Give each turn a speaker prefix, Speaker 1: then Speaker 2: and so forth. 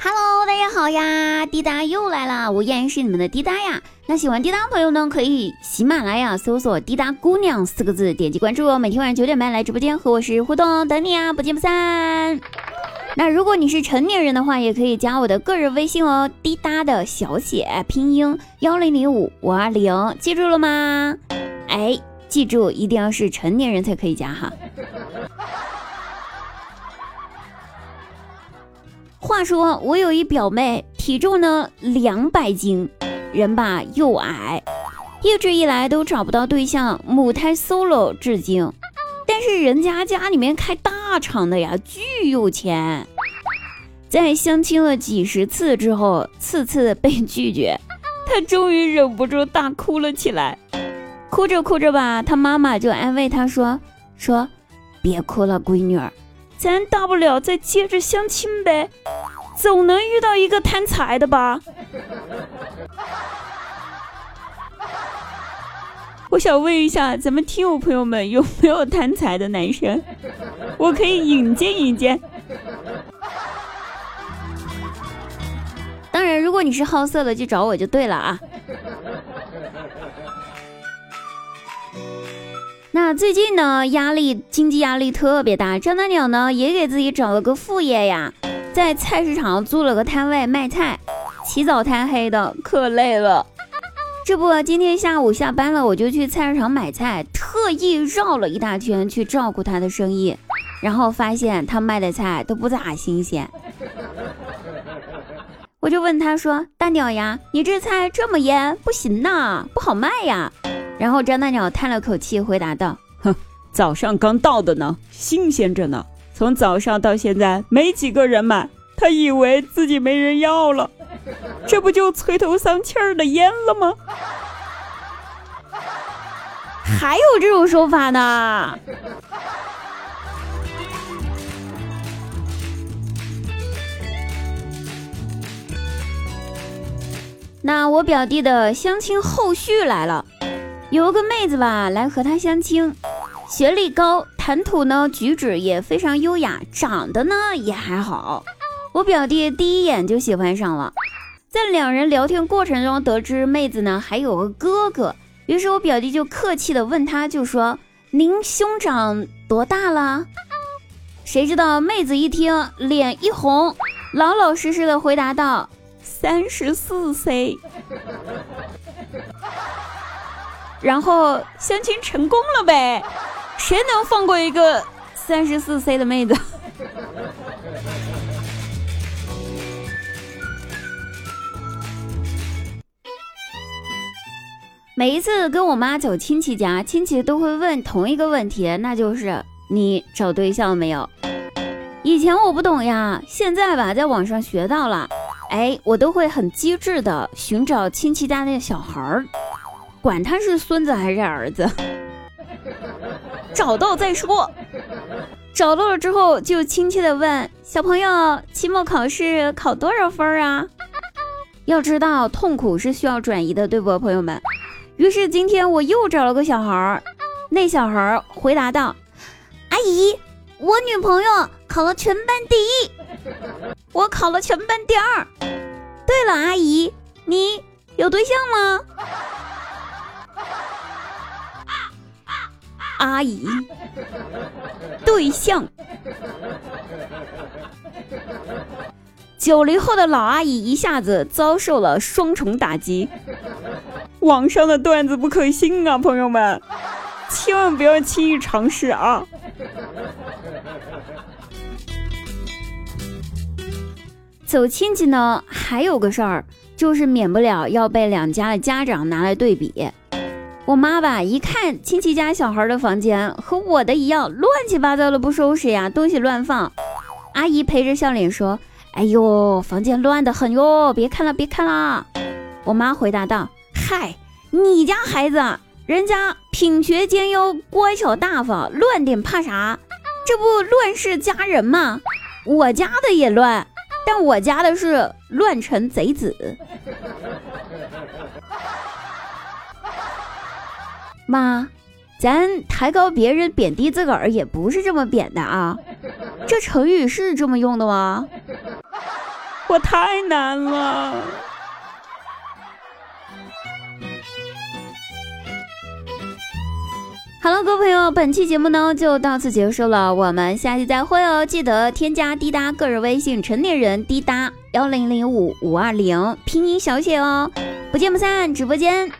Speaker 1: Hello，大家好呀，滴答又来啦，我依然是你们的滴答呀。那喜欢滴答的朋友呢，可以喜马拉雅搜索“滴答姑娘”四个字，点击关注哦。每天晚上九点半来直播间和我是互动哦，等你啊，不见不散。那如果你是成年人的话，也可以加我的个人微信哦，滴答的小写拼音幺零零五五二零，记住了吗？哎，记住，一定要是成年人才可以加哈。话说我有一表妹，体重呢两百斤，人吧又矮，一直以来都找不到对象，母胎 solo 至今。但是人家家里面开大厂的呀，巨有钱。在相亲了几十次之后，次次被拒绝，她终于忍不住大哭了起来。哭着哭着吧，她妈妈就安慰她说：“说别哭了，闺女儿。”咱大不了再接着相亲呗，总能遇到一个贪财的吧。我想问一下，咱们听友朋友们有没有贪财的男生？我可以引荐引荐。当然，如果你是好色的，就找我就对了啊。那最近呢，压力经济压力特别大，张大鸟呢也给自己找了个副业呀，在菜市场租了个摊位卖菜，起早贪黑的，可累了。这不，今天下午下班了，我就去菜市场买菜，特意绕了一大圈去照顾他的生意，然后发现他卖的菜都不咋新鲜，我就问他说：“大鸟呀，你这菜这么腌，不行呐，不好卖呀。”然后张大鸟叹了口气，回答道：“
Speaker 2: 哼，早上刚到的呢，新鲜着呢。从早上到现在，没几个人买。他以为自己没人要了，这不就垂头丧气儿的淹了吗？
Speaker 1: 还有这种说法呢？那我表弟的相亲后续来了。”有个妹子吧，来和他相亲，学历高，谈吐呢举止也非常优雅，长得呢也还好。我表弟第一眼就喜欢上了，在两人聊天过程中得知妹子呢还有个哥哥，于是我表弟就客气的问他，就说：“您兄长多大了？”谁知道妹子一听脸一红，老老实实的回答道：“三十四岁。”然后相亲成功了呗，谁能放过一个三十四岁的妹子？每一次跟我妈走亲戚家，亲戚都会问同一个问题，那就是你找对象没有？以前我不懂呀，现在吧，在网上学到了，哎，我都会很机智的寻找亲戚家的小孩儿。管他是孙子还是儿子，找到再说。找到了之后，就亲切的问小朋友：“期末考试考多少分啊？”要知道，痛苦是需要转移的，对不，朋友们？于是今天我又找了个小孩儿，那小孩儿回答道：“阿姨，我女朋友考了全班第一，我考了全班第二。对了，阿姨，你有对象吗？”阿姨，对象，九零后的老阿姨一下子遭受了双重打击。
Speaker 2: 网上的段子不可信啊，朋友们，千万不要轻易尝试啊！
Speaker 1: 走亲戚呢，还有个事儿，就是免不了要被两家的家长拿来对比。我妈吧，一看亲戚家小孩的房间和我的一样，乱七八糟的不收拾呀，东西乱放。阿姨陪着笑脸说：“哎呦，房间乱得很哟，别看了，别看了。”我妈回答道：“嗨，你家孩子，人家品学兼优，乖巧大方，乱点怕啥？这不乱世佳人吗？我家的也乱，但我家的是乱臣贼子。”妈，咱抬高别人，贬低自个儿也不是这么贬的啊！这成语是这么用的吗？
Speaker 2: 我太难了。
Speaker 1: 好了，各位朋友，本期节目呢就到此结束了，我们下期再会哦！记得添加滴答个人微信，成年人滴答幺零零五五二零，拼音小写哦，不见不散，直播间。